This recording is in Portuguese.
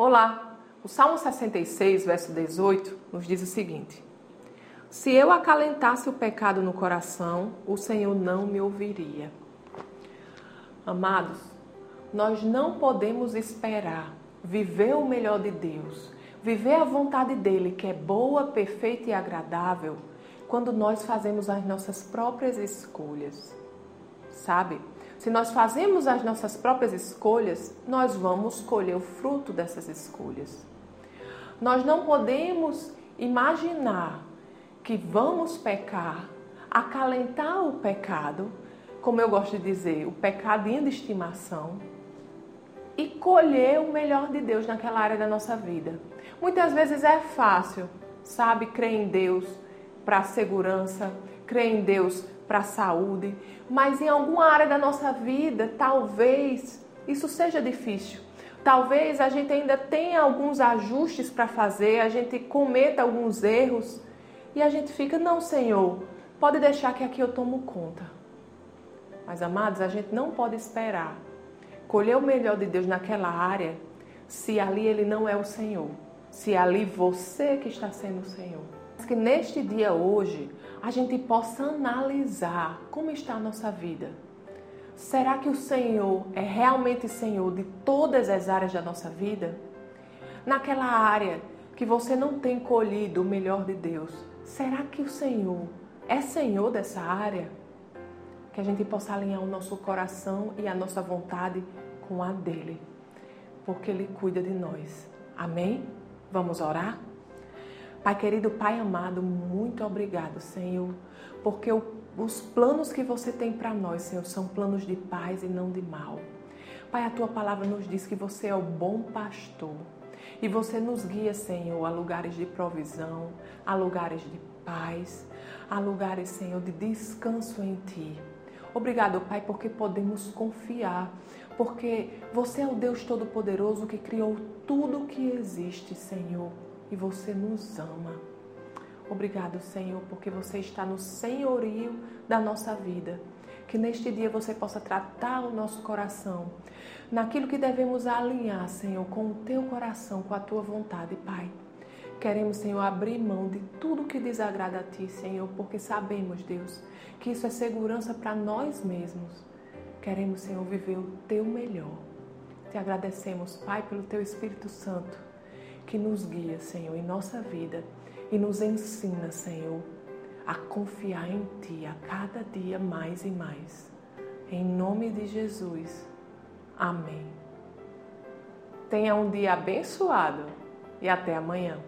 Olá! O Salmo 66, verso 18, nos diz o seguinte: Se eu acalentasse o pecado no coração, o Senhor não me ouviria. Amados, nós não podemos esperar viver o melhor de Deus, viver a vontade dele, que é boa, perfeita e agradável, quando nós fazemos as nossas próprias escolhas. Sabe? Se nós fazemos as nossas próprias escolhas, nós vamos colher o fruto dessas escolhas. Nós não podemos imaginar que vamos pecar, acalentar o pecado, como eu gosto de dizer, o pecadinho de estimação, e colher o melhor de Deus naquela área da nossa vida. Muitas vezes é fácil, sabe, crer em Deus para segurança, crer em Deus para a saúde, mas em alguma área da nossa vida, talvez isso seja difícil. Talvez a gente ainda tenha alguns ajustes para fazer, a gente cometa alguns erros e a gente fica, não, Senhor, pode deixar que aqui eu tomo conta. Mas amados, a gente não pode esperar colher o melhor de Deus naquela área se ali ele não é o Senhor, se ali você que está sendo o Senhor. Que neste dia hoje a gente possa analisar como está a nossa vida. Será que o Senhor é realmente Senhor de todas as áreas da nossa vida? Naquela área que você não tem colhido o melhor de Deus, será que o Senhor é Senhor dessa área? Que a gente possa alinhar o nosso coração e a nossa vontade com a dele, porque ele cuida de nós. Amém? Vamos orar? Pai querido, Pai amado, muito obrigado, Senhor, porque o, os planos que você tem para nós, Senhor, são planos de paz e não de mal. Pai, a tua palavra nos diz que você é o bom pastor e você nos guia, Senhor, a lugares de provisão, a lugares de paz, a lugares, Senhor, de descanso em ti. Obrigado, Pai, porque podemos confiar, porque você é o Deus Todo-Poderoso que criou tudo o que existe, Senhor e você nos ama. Obrigado, Senhor, porque você está no senhorio da nossa vida. Que neste dia você possa tratar o nosso coração naquilo que devemos alinhar, Senhor, com o teu coração, com a tua vontade, Pai. Queremos, Senhor, abrir mão de tudo que desagrada a Ti, Senhor, porque sabemos, Deus, que isso é segurança para nós mesmos. Queremos, Senhor, viver o Teu melhor. Te agradecemos, Pai, pelo Teu Espírito Santo que nos guia, Senhor, em nossa vida e nos ensina, Senhor, a confiar em Ti a cada dia mais e mais. Em nome de Jesus. Amém. Tenha um dia abençoado e até amanhã.